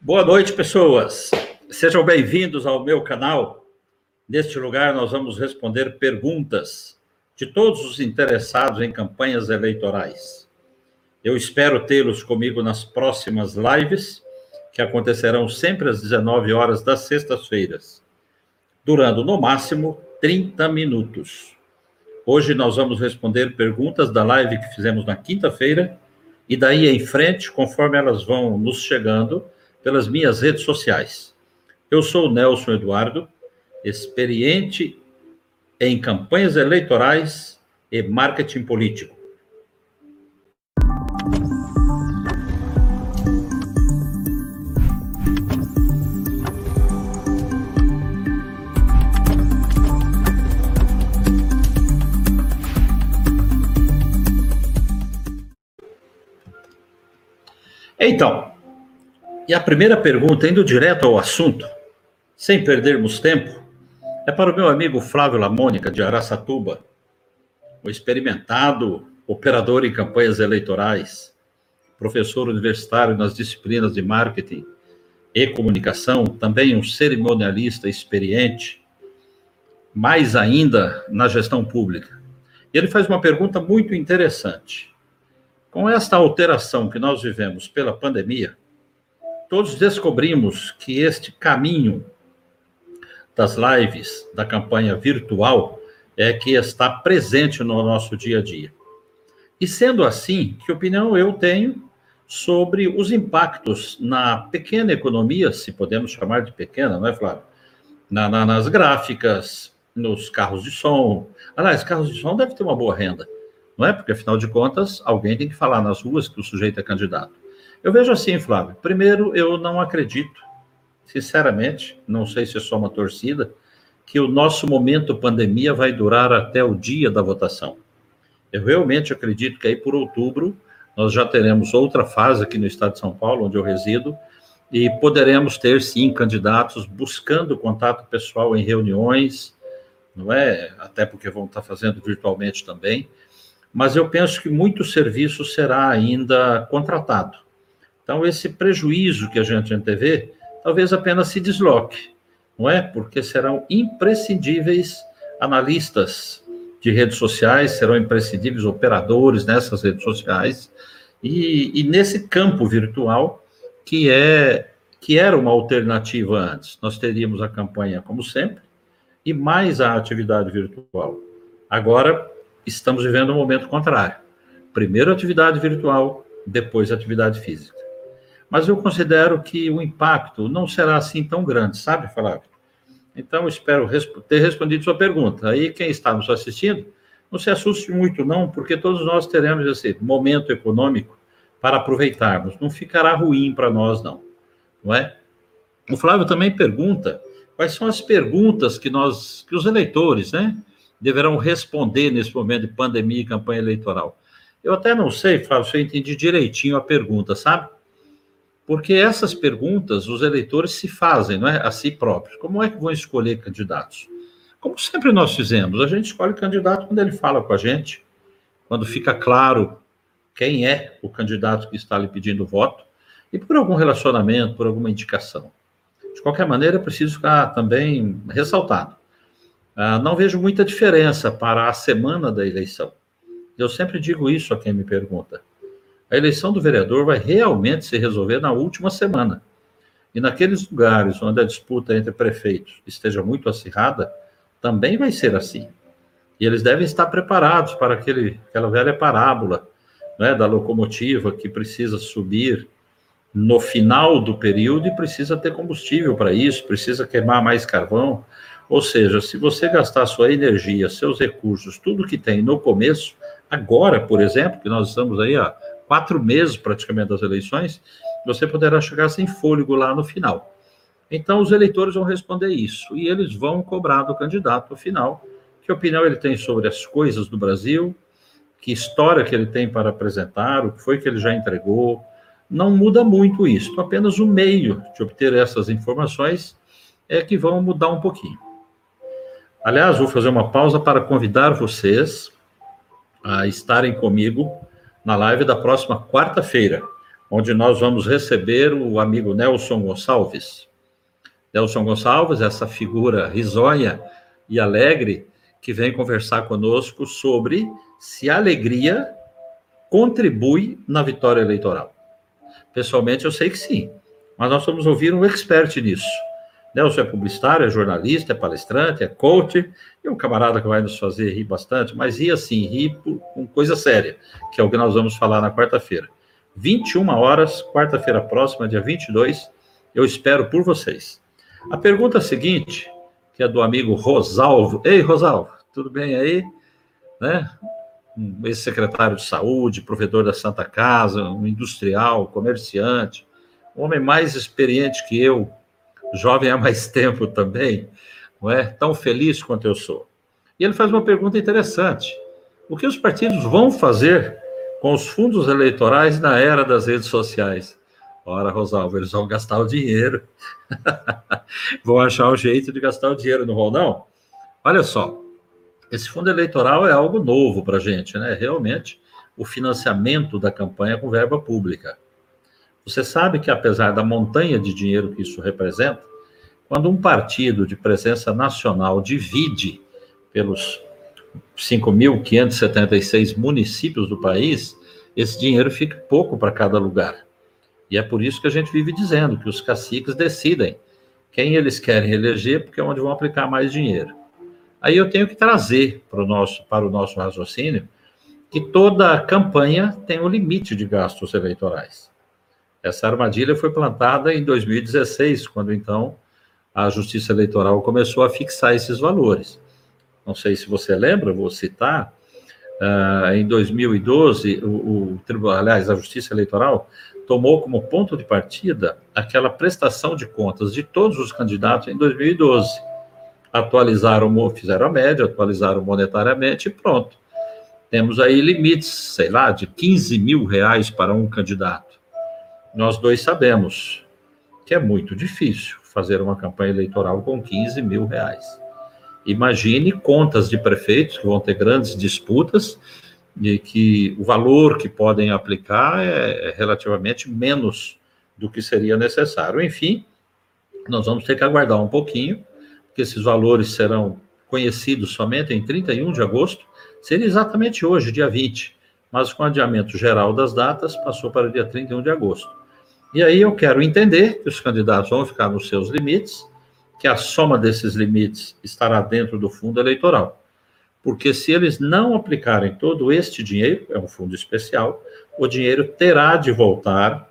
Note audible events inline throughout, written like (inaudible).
Boa noite, pessoas. Sejam bem-vindos ao meu canal. Neste lugar, nós vamos responder perguntas de todos os interessados em campanhas eleitorais. Eu espero tê-los comigo nas próximas lives, que acontecerão sempre às 19 horas das sextas-feiras, durando no máximo 30 minutos. Hoje nós vamos responder perguntas da live que fizemos na quinta-feira e daí em frente, conforme elas vão nos chegando pelas minhas redes sociais. Eu sou Nelson Eduardo, experiente em campanhas eleitorais e marketing político. Então, e a primeira pergunta, indo direto ao assunto, sem perdermos tempo, é para o meu amigo Flávio Lamônica, de Araçatuba, o experimentado operador em campanhas eleitorais, professor universitário nas disciplinas de marketing e comunicação, também um cerimonialista experiente, mais ainda na gestão pública. Ele faz uma pergunta muito interessante. Com esta alteração que nós vivemos pela pandemia, todos descobrimos que este caminho das lives, da campanha virtual, é que está presente no nosso dia a dia. E sendo assim, que opinião eu tenho sobre os impactos na pequena economia, se podemos chamar de pequena, não é, Flávio? Na, na, nas gráficas, nos carros de som. Aliás, carros de som deve ter uma boa renda, não é? Porque, afinal de contas, alguém tem que falar nas ruas que o sujeito é candidato. Eu vejo assim, Flávio. Primeiro, eu não acredito sinceramente, não sei se é só uma torcida, que o nosso momento pandemia vai durar até o dia da votação. Eu realmente acredito que aí por outubro nós já teremos outra fase aqui no estado de São Paulo, onde eu resido, e poderemos ter sim candidatos buscando contato pessoal em reuniões, não é? Até porque vão estar fazendo virtualmente também. Mas eu penso que muito serviço será ainda contratado. Então, esse prejuízo que a gente antevê, talvez apenas se desloque, não é? Porque serão imprescindíveis analistas de redes sociais, serão imprescindíveis operadores nessas redes sociais, e, e nesse campo virtual, que é que era uma alternativa antes. Nós teríamos a campanha, como sempre, e mais a atividade virtual. Agora, estamos vivendo um momento contrário. Primeiro atividade virtual, depois atividade física mas eu considero que o impacto não será assim tão grande, sabe, Flávio? Então, espero ter respondido sua pergunta. Aí, quem está nos assistindo, não se assuste muito, não, porque todos nós teremos esse momento econômico para aproveitarmos. Não ficará ruim para nós, não. Não é? O Flávio também pergunta quais são as perguntas que nós, que os eleitores, né, deverão responder nesse momento de pandemia e campanha eleitoral. Eu até não sei, Flávio, se eu entendi direitinho a pergunta, sabe? Porque essas perguntas os eleitores se fazem não é, a si próprios. Como é que vão escolher candidatos? Como sempre nós fizemos, a gente escolhe candidato quando ele fala com a gente, quando fica claro quem é o candidato que está lhe pedindo voto, e por algum relacionamento, por alguma indicação. De qualquer maneira, preciso ficar também ressaltado. Ah, não vejo muita diferença para a semana da eleição. Eu sempre digo isso a quem me pergunta a eleição do vereador vai realmente se resolver na última semana. E naqueles lugares onde a disputa entre prefeitos esteja muito acirrada, também vai ser assim. E eles devem estar preparados para aquele, aquela velha parábola né, da locomotiva que precisa subir no final do período e precisa ter combustível para isso, precisa queimar mais carvão. Ou seja, se você gastar sua energia, seus recursos, tudo que tem no começo, agora, por exemplo, que nós estamos aí há quatro meses praticamente das eleições, você poderá chegar sem fôlego lá no final. Então, os eleitores vão responder isso e eles vão cobrar do candidato no final que opinião ele tem sobre as coisas do Brasil, que história que ele tem para apresentar, o que foi que ele já entregou. Não muda muito isso, apenas o meio de obter essas informações é que vão mudar um pouquinho. Aliás, vou fazer uma pausa para convidar vocês a estarem comigo na live da próxima quarta-feira, onde nós vamos receber o amigo Nelson Gonçalves. Nelson Gonçalves, essa figura risonha e alegre, que vem conversar conosco sobre se a alegria contribui na vitória eleitoral. Pessoalmente, eu sei que sim, mas nós vamos ouvir um expert nisso. Nelson é publicitário, é jornalista, é palestrante, é coach, e um camarada que vai nos fazer rir bastante, mas rir assim, rir com coisa séria, que é o que nós vamos falar na quarta-feira. 21 horas, quarta-feira próxima, dia 22, eu espero por vocês. A pergunta seguinte, que é do amigo Rosalvo. Ei, Rosalvo, tudo bem aí? Né? Um ex-secretário de saúde, provedor da Santa Casa, um industrial, comerciante, um homem mais experiente que eu, jovem há mais tempo também, não é? Tão feliz quanto eu sou. E ele faz uma pergunta interessante. O que os partidos vão fazer com os fundos eleitorais na era das redes sociais? Ora, Rosalvo, eles vão gastar o dinheiro. (laughs) vão achar o jeito de gastar o dinheiro, não vão, não? Olha só, esse fundo eleitoral é algo novo para a gente, né? Realmente, o financiamento da campanha com verba pública. Você sabe que, apesar da montanha de dinheiro que isso representa, quando um partido de presença nacional divide pelos 5.576 municípios do país, esse dinheiro fica pouco para cada lugar. E é por isso que a gente vive dizendo que os caciques decidem quem eles querem eleger, porque é onde vão aplicar mais dinheiro. Aí eu tenho que trazer para o nosso, para o nosso raciocínio que toda campanha tem um limite de gastos eleitorais. Essa armadilha foi plantada em 2016, quando então a Justiça Eleitoral começou a fixar esses valores. Não sei se você lembra, vou citar. Uh, em 2012, o, o aliás, a Justiça Eleitoral tomou como ponto de partida aquela prestação de contas de todos os candidatos em 2012. Atualizaram, fizeram a média, atualizaram monetariamente e pronto. Temos aí limites, sei lá, de 15 mil reais para um candidato nós dois sabemos que é muito difícil fazer uma campanha eleitoral com 15 mil reais. Imagine contas de prefeitos que vão ter grandes disputas e que o valor que podem aplicar é, é relativamente menos do que seria necessário. Enfim, nós vamos ter que aguardar um pouquinho, porque esses valores serão conhecidos somente em 31 de agosto, seria exatamente hoje, dia 20, mas com adiamento geral das datas, passou para o dia 31 de agosto. E aí eu quero entender que os candidatos vão ficar nos seus limites, que a soma desses limites estará dentro do fundo eleitoral. Porque se eles não aplicarem todo este dinheiro, é um fundo especial, o dinheiro terá de voltar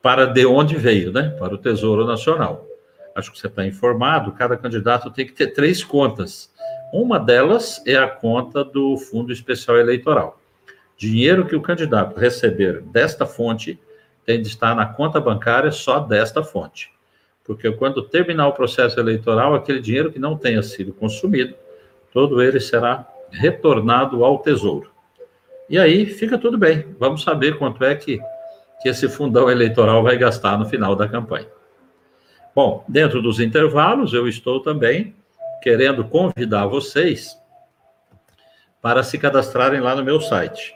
para de onde veio, né? Para o Tesouro Nacional. Acho que você está informado, cada candidato tem que ter três contas. Uma delas é a conta do Fundo Especial Eleitoral. Dinheiro que o candidato receber desta fonte tem de estar na conta bancária só desta fonte. Porque quando terminar o processo eleitoral, aquele dinheiro que não tenha sido consumido, todo ele será retornado ao Tesouro. E aí fica tudo bem. Vamos saber quanto é que, que esse fundão eleitoral vai gastar no final da campanha. Bom, dentro dos intervalos, eu estou também querendo convidar vocês para se cadastrarem lá no meu site.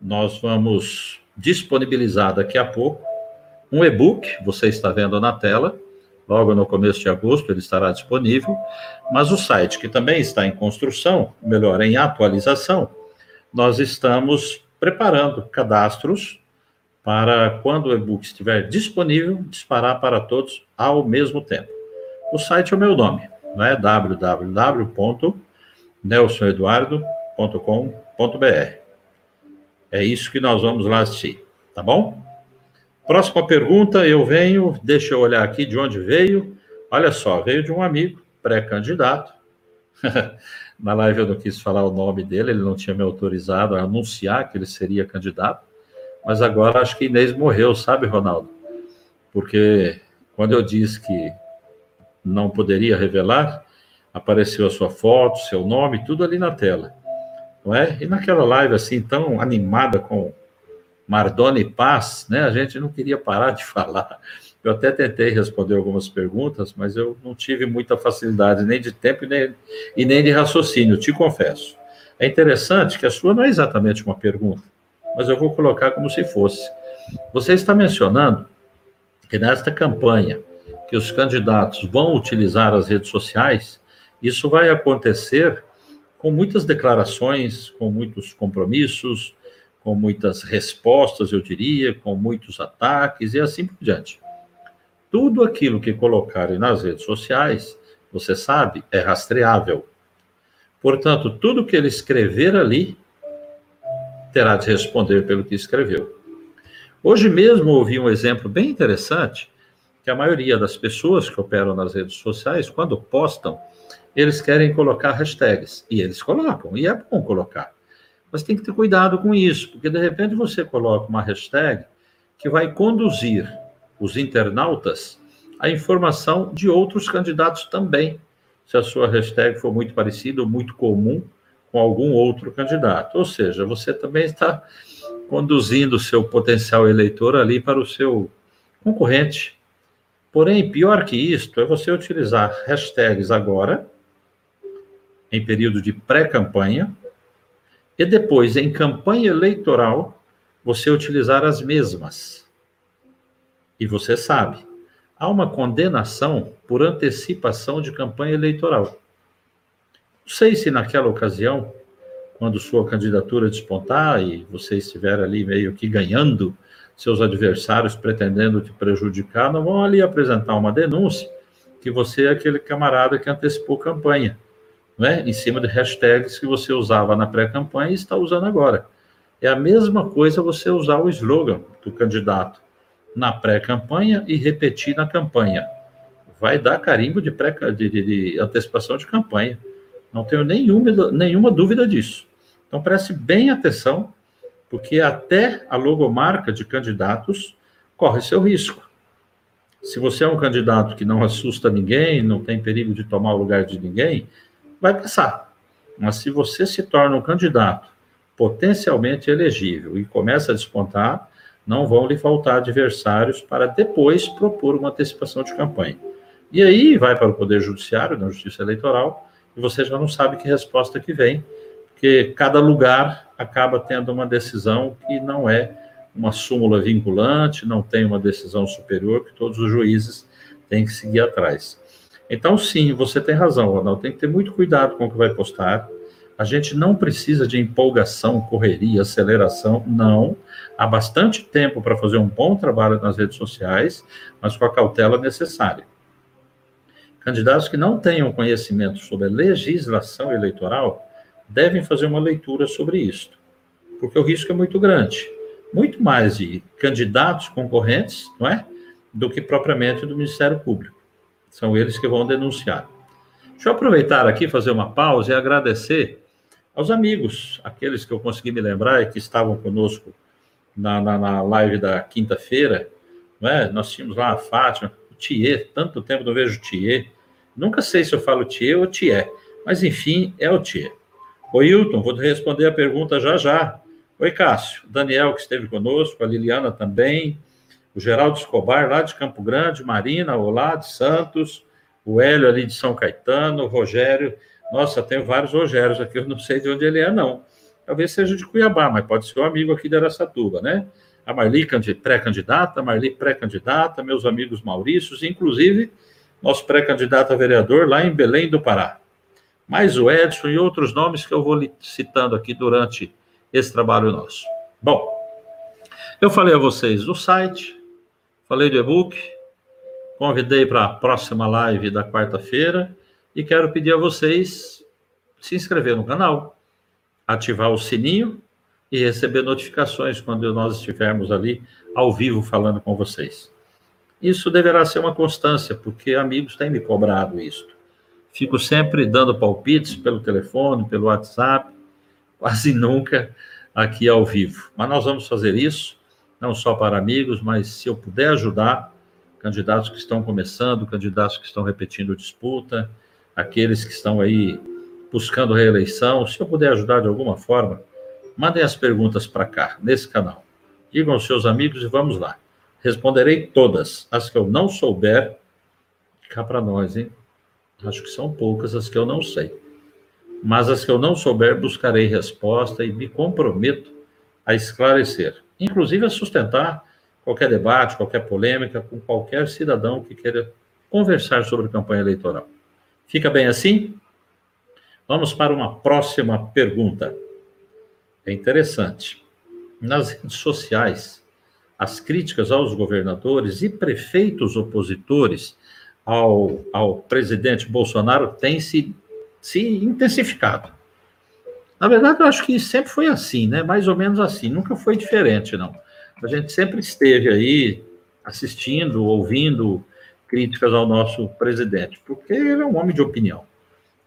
Nós vamos disponibilizar daqui a pouco um e-book, você está vendo na tela, logo no começo de agosto ele estará disponível, mas o site que também está em construção, melhor, em atualização, nós estamos preparando cadastros para quando o e-book estiver disponível, disparar para todos ao mesmo tempo. O site é o meu nome, é www.nelsoneduardo.com.br. É isso que nós vamos lá assistir, tá bom? Próxima pergunta, eu venho, deixa eu olhar aqui de onde veio. Olha só, veio de um amigo, pré-candidato. (laughs) Na live eu não quis falar o nome dele, ele não tinha me autorizado a anunciar que ele seria candidato. Mas agora acho que Inês morreu, sabe, Ronaldo? Porque quando eu disse que não poderia revelar, apareceu a sua foto, seu nome, tudo ali na tela não é? E naquela live assim tão animada com Mardona e Paz, né? A gente não queria parar de (laughs) falar. Eu até tentei responder algumas perguntas, mas eu não tive muita facilidade nem de tempo nem, e nem de raciocínio, te confesso. É interessante que a sua não é exatamente uma pergunta, mas eu vou colocar como se fosse. Você está mencionando que nesta campanha que os candidatos vão utilizar as redes sociais, isso vai acontecer com muitas declarações, com muitos compromissos, com muitas respostas, eu diria, com muitos ataques e assim por diante. Tudo aquilo que colocarem nas redes sociais, você sabe, é rastreável. Portanto, tudo que ele escrever ali terá de responder pelo que escreveu. Hoje mesmo ouvi um exemplo bem interessante, que a maioria das pessoas que operam nas redes sociais, quando postam, eles querem colocar hashtags, e eles colocam, e é bom colocar. Mas tem que ter cuidado com isso, porque de repente você coloca uma hashtag que vai conduzir os internautas à informação de outros candidatos também, se a sua hashtag for muito parecida ou muito comum com algum outro candidato. Ou seja, você também está conduzindo o seu potencial eleitor ali para o seu concorrente. Porém, pior que isto é você utilizar hashtags agora, em período de pré-campanha, e depois, em campanha eleitoral, você utilizar as mesmas. E você sabe, há uma condenação por antecipação de campanha eleitoral. Não sei se naquela ocasião, quando sua candidatura despontar e você estiver ali meio que ganhando, seus adversários pretendendo te prejudicar, não vão ali apresentar uma denúncia que você é aquele camarada que antecipou campanha né, em cima de hashtags que você usava na pré-campanha e está usando agora. É a mesma coisa você usar o slogan do candidato na pré-campanha e repetir na campanha. Vai dar carimbo de, pré, de, de, de antecipação de campanha. Não tenho nenhuma, nenhuma dúvida disso. Então preste bem atenção, porque até a logomarca de candidatos corre seu risco. Se você é um candidato que não assusta ninguém, não tem perigo de tomar o lugar de ninguém, vai passar. Mas se você se torna um candidato potencialmente elegível e começa a despontar, não vão lhe faltar adversários para depois propor uma antecipação de campanha. E aí vai para o Poder Judiciário, na Justiça Eleitoral, e você já não sabe que resposta que vem, porque cada lugar acaba tendo uma decisão que não é uma súmula vinculante, não tem uma decisão superior que todos os juízes têm que seguir atrás. Então, sim, você tem razão, Ronaldo. Tem que ter muito cuidado com o que vai postar. A gente não precisa de empolgação, correria, aceleração, não. Há bastante tempo para fazer um bom trabalho nas redes sociais, mas com a cautela necessária. Candidatos que não tenham conhecimento sobre a legislação eleitoral devem fazer uma leitura sobre isto, porque o risco é muito grande. Muito mais de candidatos concorrentes, não é? Do que propriamente do Ministério Público. São eles que vão denunciar. Deixa eu aproveitar aqui, fazer uma pausa e agradecer aos amigos, aqueles que eu consegui me lembrar e que estavam conosco na, na, na live da quinta-feira. É? Nós tínhamos lá a Fátima, o Thier, tanto tempo não vejo o Thier. Nunca sei se eu falo Thier ou Thier, mas enfim, é o Thier. Oi, Hilton, vou responder a pergunta já já. Oi, Cássio. Daniel, que esteve conosco, a Liliana também, o Geraldo Escobar, lá de Campo Grande, Marina, olá, de Santos, o Hélio ali de São Caetano, o Rogério. Nossa, tenho vários Rogérios aqui, eu não sei de onde ele é, não. Talvez seja de Cuiabá, mas pode ser um amigo aqui de Aracatuba, né? A Marli pré-candidata, a Marli pré-candidata, meus amigos Maurícios, inclusive nosso pré-candidato a vereador lá em Belém do Pará. Mais o Edson e outros nomes que eu vou citando aqui durante esse trabalho nosso. Bom, eu falei a vocês do site, falei do e-book, convidei para a próxima live da quarta-feira e quero pedir a vocês se inscrever no canal, ativar o sininho e receber notificações quando nós estivermos ali ao vivo falando com vocês. Isso deverá ser uma constância, porque amigos têm me cobrado isso. Fico sempre dando palpites pelo telefone, pelo WhatsApp, quase nunca aqui ao vivo. Mas nós vamos fazer isso não só para amigos, mas se eu puder ajudar candidatos que estão começando, candidatos que estão repetindo disputa, aqueles que estão aí buscando reeleição, se eu puder ajudar de alguma forma, mandem as perguntas para cá, nesse canal. Digam aos seus amigos e vamos lá. Responderei todas. As que eu não souber, cá para nós, hein? Acho que são poucas as que eu não sei. Mas as que eu não souber, buscarei resposta e me comprometo a esclarecer inclusive a sustentar qualquer debate, qualquer polêmica com qualquer cidadão que queira conversar sobre campanha eleitoral. Fica bem assim? Vamos para uma próxima pergunta. É interessante. Nas redes sociais, as críticas aos governadores e prefeitos opositores ao, ao presidente Bolsonaro têm se, se intensificado. Na verdade, eu acho que sempre foi assim, né? Mais ou menos assim, nunca foi diferente, não. A gente sempre esteve aí assistindo, ouvindo críticas ao nosso presidente, porque ele é um homem de opinião.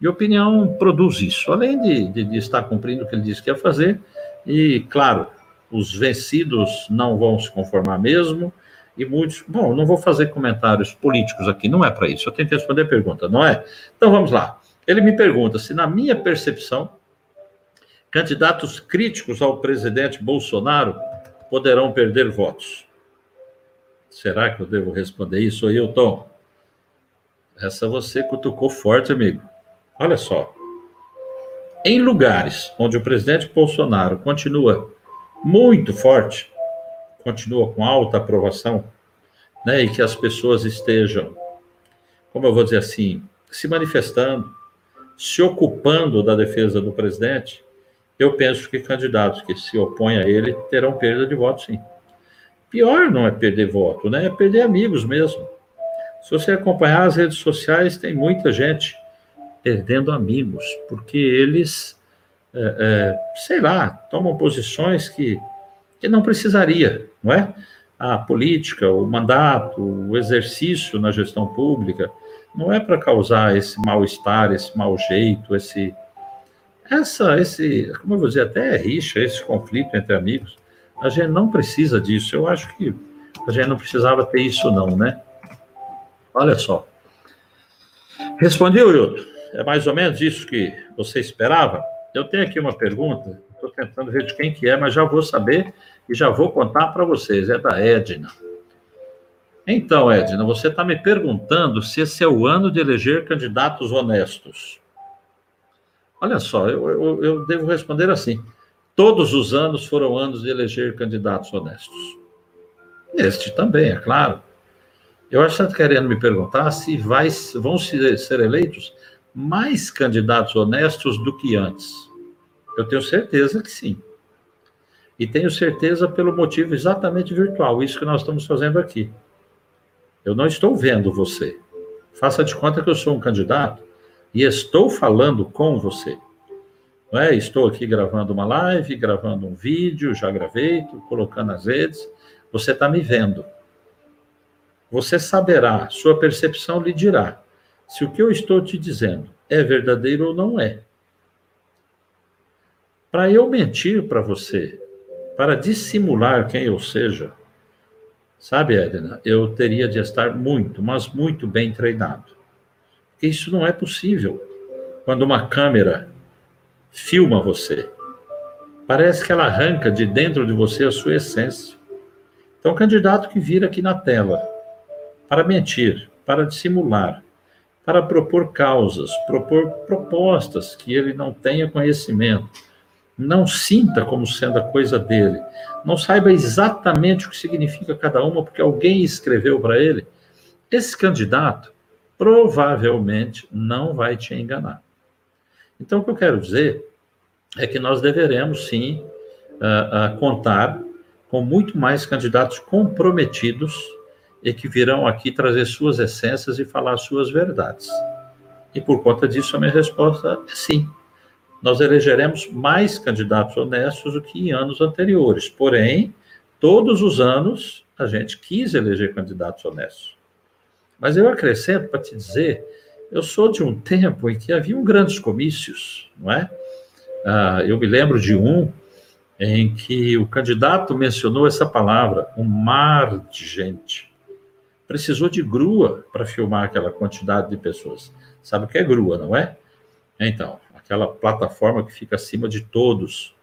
E opinião produz isso, além de, de, de estar cumprindo o que ele disse que ia fazer, e, claro, os vencidos não vão se conformar mesmo, e muitos. Bom, não vou fazer comentários políticos aqui, não é para isso, eu que responder a pergunta, não é? Então vamos lá. Ele me pergunta se, na minha percepção, candidatos críticos ao presidente Bolsonaro poderão perder votos. Será que eu devo responder isso aí, Tom? Essa você cutucou forte, amigo. Olha só. Em lugares onde o presidente Bolsonaro continua muito forte, continua com alta aprovação, né, e que as pessoas estejam, como eu vou dizer assim, se manifestando, se ocupando da defesa do presidente, eu penso que candidatos que se opõem a ele terão perda de voto, sim. Pior não é perder voto, né? É perder amigos mesmo. Se você acompanhar as redes sociais, tem muita gente perdendo amigos, porque eles, é, é, sei lá, tomam posições que, que não precisaria, não é? A política, o mandato, o exercício na gestão pública, não é para causar esse mal-estar, esse mau jeito, esse, essa, esse, como eu vou dizer, até rixa, esse conflito entre amigos. A gente não precisa disso. Eu acho que a gente não precisava ter isso, não, né? Olha só. Respondi, Wilton? É mais ou menos isso que você esperava? Eu tenho aqui uma pergunta, estou tentando ver de quem que é, mas já vou saber e já vou contar para vocês. É da Edna. Então, Edna, você está me perguntando se esse é o ano de eleger candidatos honestos. Olha só, eu, eu, eu devo responder assim: todos os anos foram anos de eleger candidatos honestos. Este também, é claro. Eu acho que está querendo me perguntar se vai, vão ser eleitos mais candidatos honestos do que antes. Eu tenho certeza que sim. E tenho certeza pelo motivo exatamente virtual, isso que nós estamos fazendo aqui. Eu não estou vendo você. Faça de conta que eu sou um candidato e estou falando com você. Não é? Estou aqui gravando uma live, gravando um vídeo, já gravei, estou colocando nas redes. Você está me vendo. Você saberá, sua percepção lhe dirá se o que eu estou te dizendo é verdadeiro ou não é. Para eu mentir para você, para dissimular quem eu seja, sabe, Edna, eu teria de estar muito, mas muito bem treinado. Isso não é possível. Quando uma câmera filma você, parece que ela arranca de dentro de você a sua essência. Então, o candidato que vira aqui na tela para mentir, para dissimular, para propor causas, propor propostas que ele não tenha conhecimento, não sinta como sendo a coisa dele, não saiba exatamente o que significa cada uma porque alguém escreveu para ele, esse candidato provavelmente não vai te enganar. Então, o que eu quero dizer é que nós deveremos, sim, uh, uh, contar com muito mais candidatos comprometidos e que virão aqui trazer suas essências e falar suas verdades. E por conta disso, a minha resposta é sim. Nós elegeremos mais candidatos honestos do que em anos anteriores. Porém, todos os anos a gente quis eleger candidatos honestos. Mas eu acrescento para te dizer, eu sou de um tempo em que haviam grandes comícios, não é? Ah, eu me lembro de um em que o candidato mencionou essa palavra, um mar de gente. Precisou de grua para filmar aquela quantidade de pessoas. Sabe o que é grua, não é? Então, aquela plataforma que fica acima de todos.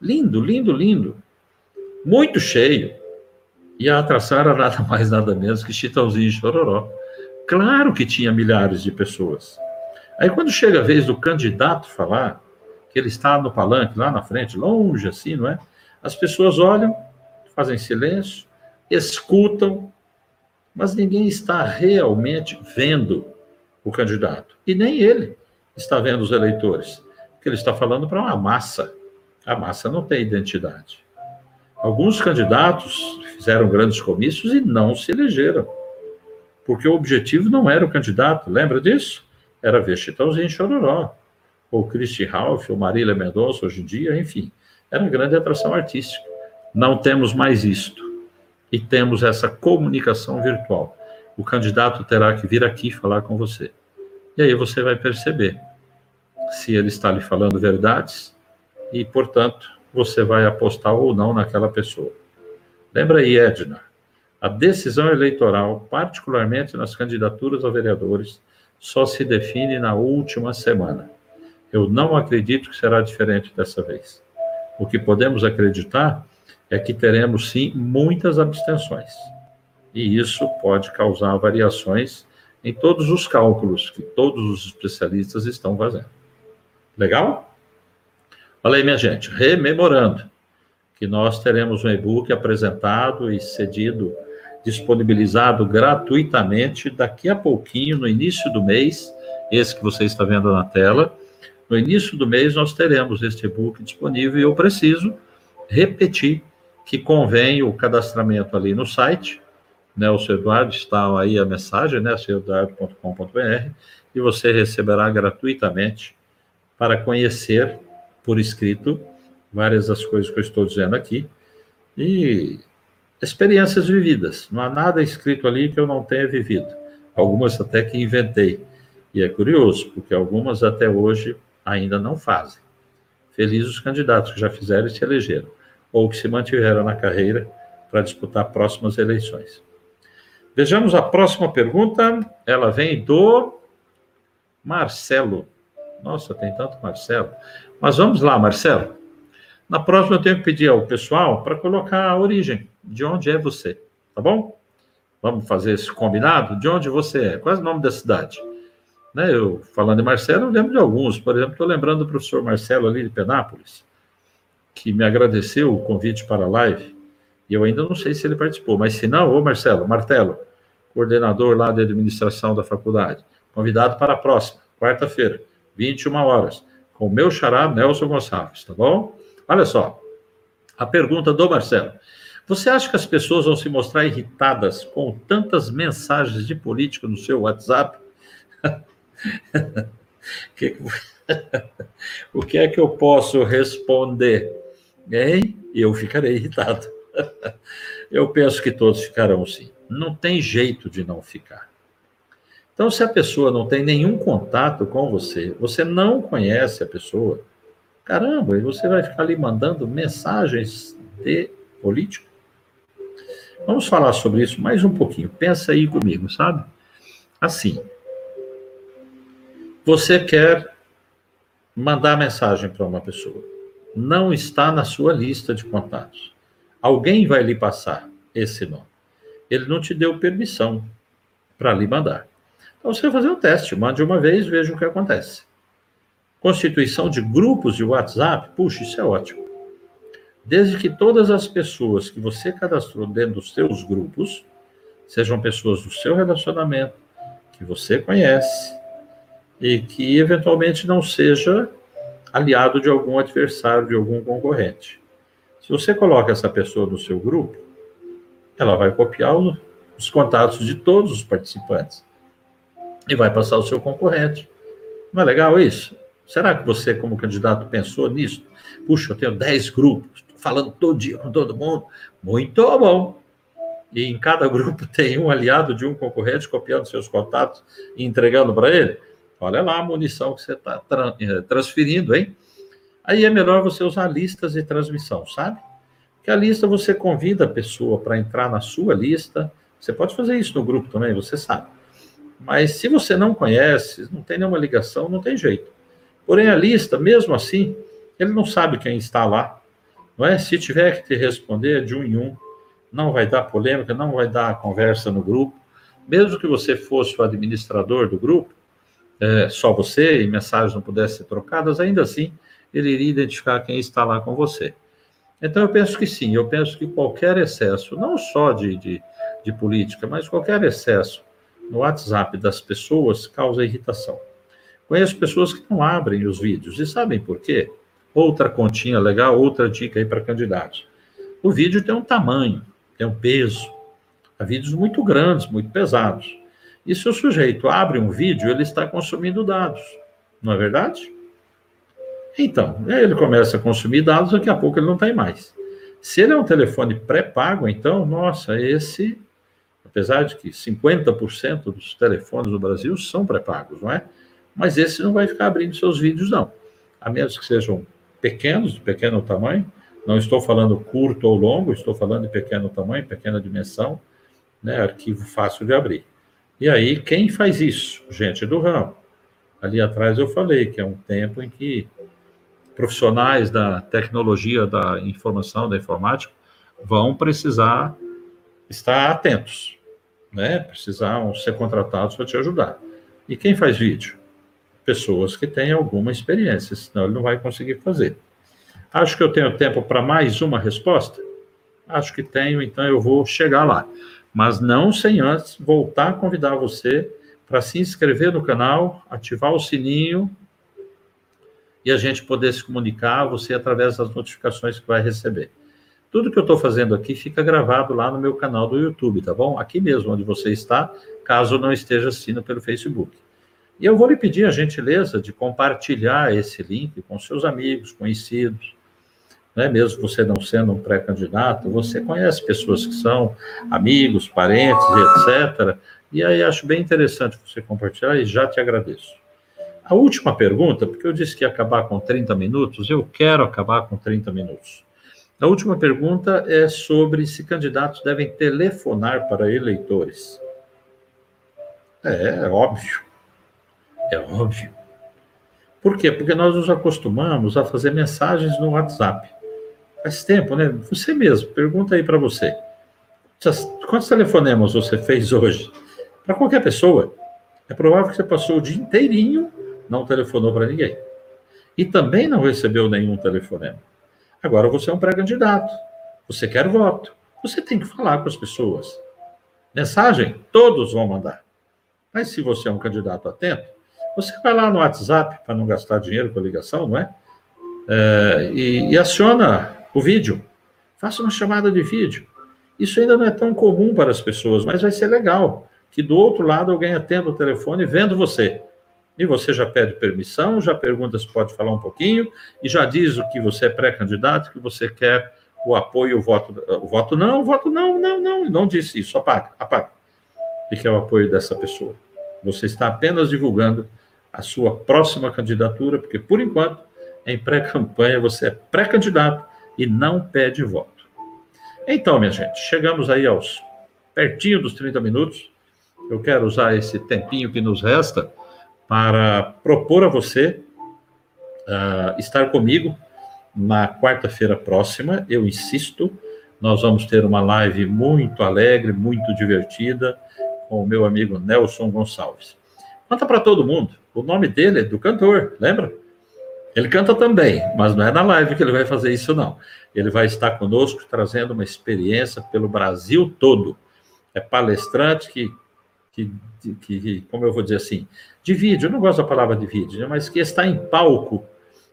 Lindo, lindo, lindo. Muito cheio. E a atração era nada mais, nada menos que Chitãozinho e Chororó. Claro que tinha milhares de pessoas. Aí, quando chega a vez do candidato falar, que ele está no palanque, lá na frente, longe assim, não é? As pessoas olham, fazem silêncio, escutam, mas ninguém está realmente vendo o candidato. E nem ele está vendo os eleitores, porque ele está falando para uma massa. A massa não tem identidade. Alguns candidatos fizeram grandes comícios e não se elegeram, porque o objetivo não era o candidato, lembra disso? Era ver Chitãozinho Chororó, ou Christy Ralph, ou Marília Mendonça, hoje em dia, enfim. Era grande atração artística. Não temos mais isto. E temos essa comunicação virtual. O candidato terá que vir aqui falar com você. E aí você vai perceber se ele está lhe falando verdades e, portanto, você vai apostar ou não naquela pessoa. Lembra aí, Edna, a decisão eleitoral, particularmente nas candidaturas a vereadores, só se define na última semana. Eu não acredito que será diferente dessa vez. O que podemos acreditar é que teremos sim muitas abstenções. E isso pode causar variações em todos os cálculos que todos os especialistas estão fazendo. Legal? Olha aí, minha gente, rememorando que nós teremos um e-book apresentado e cedido, disponibilizado gratuitamente daqui a pouquinho, no início do mês, esse que você está vendo na tela. No início do mês, nós teremos este e-book disponível e eu preciso repetir que convém o cadastramento ali no site, né, o seu Eduardo está aí a mensagem, né, seueduardo.com.br, e você receberá gratuitamente para conhecer por escrito várias das coisas que eu estou dizendo aqui. E experiências vividas. Não há nada escrito ali que eu não tenha vivido. Algumas até que inventei. E é curioso, porque algumas até hoje ainda não fazem. Felizes os candidatos que já fizeram e se elegeram, ou que se mantiveram na carreira para disputar próximas eleições. Vejamos a próxima pergunta. Ela vem do Marcelo. Nossa, tem tanto Marcelo. Mas vamos lá, Marcelo. Na próxima eu tenho que pedir ao pessoal para colocar a origem, de onde é você, tá bom? Vamos fazer esse combinado? De onde você é? Qual é o nome da cidade? Né, eu, falando de Marcelo, eu lembro de alguns. Por exemplo, estou lembrando do professor Marcelo ali de Penápolis, que me agradeceu o convite para a live. E eu ainda não sei se ele participou, mas se não, ô Marcelo, Martelo, coordenador lá de administração da faculdade, convidado para a próxima, quarta-feira, 21 horas com o meu xará Nelson Gonçalves, tá bom? Olha só, a pergunta do Marcelo. Você acha que as pessoas vão se mostrar irritadas com tantas mensagens de político no seu WhatsApp? (laughs) (laughs) o que é que eu posso responder? Hein? Eu ficarei irritado. (laughs) Eu penso que todos ficarão sim. Não tem jeito de não ficar. Então, se a pessoa não tem nenhum contato com você, você não conhece a pessoa, caramba, e você vai ficar ali mandando mensagens de político? Vamos falar sobre isso mais um pouquinho. Pensa aí comigo, sabe? Assim, você quer mandar mensagem para uma pessoa, não está na sua lista de contatos. Alguém vai lhe passar esse nome. Ele não te deu permissão para lhe mandar. Então você vai fazer o teste, mande uma vez, veja o que acontece. Constituição de grupos de WhatsApp, puxa, isso é ótimo. Desde que todas as pessoas que você cadastrou dentro dos seus grupos sejam pessoas do seu relacionamento, que você conhece e que eventualmente não seja aliado de algum adversário, de algum concorrente. Se você coloca essa pessoa no seu grupo, ela vai copiar os contatos de todos os participantes e vai passar o seu concorrente. Não é legal isso? Será que você, como candidato, pensou nisso? Puxa, eu tenho 10 grupos, falando todo dia com todo mundo. Muito bom. E em cada grupo (laughs) tem um aliado de um concorrente copiando seus contatos e entregando para ele. Olha lá a munição que você está eh, transferindo, hein? Aí é melhor você usar listas de transmissão, sabe? Que a lista você convida a pessoa para entrar na sua lista. Você pode fazer isso no grupo também, você sabe. Mas se você não conhece, não tem nenhuma ligação, não tem jeito. Porém, a lista, mesmo assim, ele não sabe quem está lá. Não é? Se tiver que te responder de um em um, não vai dar polêmica, não vai dar conversa no grupo. Mesmo que você fosse o administrador do grupo, é, só você e mensagens não pudessem ser trocadas, ainda assim, ele iria identificar quem está lá com você. Então, eu penso que sim, eu penso que qualquer excesso, não só de, de, de política, mas qualquer excesso no WhatsApp das pessoas causa irritação. Conheço pessoas que não abrem os vídeos, e sabem por quê? Outra continha legal, outra dica aí para candidatos. O vídeo tem um tamanho, tem um peso. Há vídeos muito grandes, muito pesados. E se o sujeito abre um vídeo, ele está consumindo dados, não é verdade? Então, ele começa a consumir dados, daqui a pouco ele não tem mais. Se ele é um telefone pré-pago, então, nossa, esse, apesar de que 50% dos telefones do Brasil são pré-pagos, não é? Mas esse não vai ficar abrindo seus vídeos, não. A menos que sejam pequenos, de pequeno tamanho, não estou falando curto ou longo, estou falando de pequeno tamanho, pequena dimensão, né, arquivo fácil de abrir. E aí, quem faz isso? Gente do ramo. Ali atrás eu falei que é um tempo em que profissionais da tecnologia, da informação, da informática, vão precisar estar atentos, né? Precisam ser contratados para te ajudar. E quem faz vídeo? Pessoas que têm alguma experiência, senão ele não vai conseguir fazer. Acho que eu tenho tempo para mais uma resposta? Acho que tenho, então eu vou chegar lá. Mas não sem antes voltar a convidar você para se inscrever no canal, ativar o sininho e a gente poder se comunicar você através das notificações que vai receber. Tudo que eu estou fazendo aqui fica gravado lá no meu canal do YouTube, tá bom? Aqui mesmo onde você está, caso não esteja assistindo pelo Facebook. E eu vou lhe pedir a gentileza de compartilhar esse link com seus amigos, conhecidos, né? mesmo você não sendo um pré-candidato, você conhece pessoas que são amigos, parentes, etc. E aí acho bem interessante você compartilhar e já te agradeço. A última pergunta, porque eu disse que ia acabar com 30 minutos, eu quero acabar com 30 minutos. A última pergunta é sobre se candidatos devem telefonar para eleitores. É, é óbvio. É óbvio. Por quê? Porque nós nos acostumamos a fazer mensagens no WhatsApp. Faz tempo, né? Você mesmo, pergunta aí para você. Quantos telefonemas você fez hoje? Para qualquer pessoa. É provável que você passou o dia inteirinho não telefonou para ninguém. E também não recebeu nenhum telefonema. Agora você é um pré-candidato. Você quer voto. Você tem que falar com as pessoas. Mensagem, todos vão mandar. Mas se você é um candidato atento, você vai lá no WhatsApp, para não gastar dinheiro com a ligação, não é? é e, e aciona o vídeo. Faça uma chamada de vídeo. Isso ainda não é tão comum para as pessoas, mas vai ser legal que do outro lado alguém atenda o telefone vendo você. E você já pede permissão, já pergunta se pode falar um pouquinho, e já diz o que você é pré-candidato, que você quer o apoio, o voto, o voto não, o voto não, não, não, não disse isso, apaga, apaga. E que é o apoio dessa pessoa. Você está apenas divulgando a sua próxima candidatura, porque por enquanto, em pré-campanha, você é pré-candidato e não pede voto. Então, minha gente, chegamos aí aos pertinho dos 30 minutos. Eu quero usar esse tempinho que nos resta para propor a você uh, estar comigo na quarta-feira próxima. Eu insisto, nós vamos ter uma live muito alegre, muito divertida, com o meu amigo Nelson Gonçalves. Conta para todo mundo, o nome dele é do cantor, lembra? Ele canta também, mas não é na live que ele vai fazer isso, não. Ele vai estar conosco trazendo uma experiência pelo Brasil todo. É palestrante que que, que, como eu vou dizer assim, divide, eu não gosto da palavra divide, né, mas que está em palco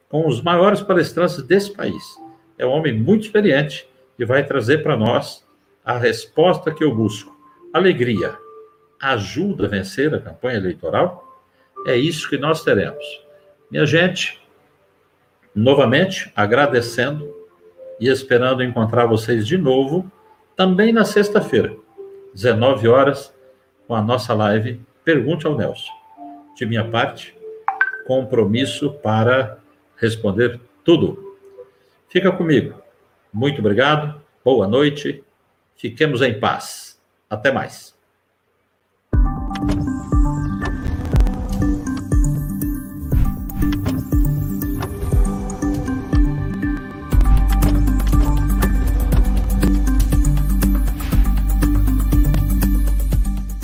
com os maiores palestrantes desse país. É um homem muito experiente e vai trazer para nós a resposta que eu busco. Alegria ajuda a vencer a campanha eleitoral? É isso que nós teremos. Minha gente, novamente agradecendo e esperando encontrar vocês de novo, também na sexta-feira, 19 horas, com a nossa live Pergunte ao Nelson. De minha parte, compromisso para responder tudo. Fica comigo. Muito obrigado, boa noite, fiquemos em paz. Até mais.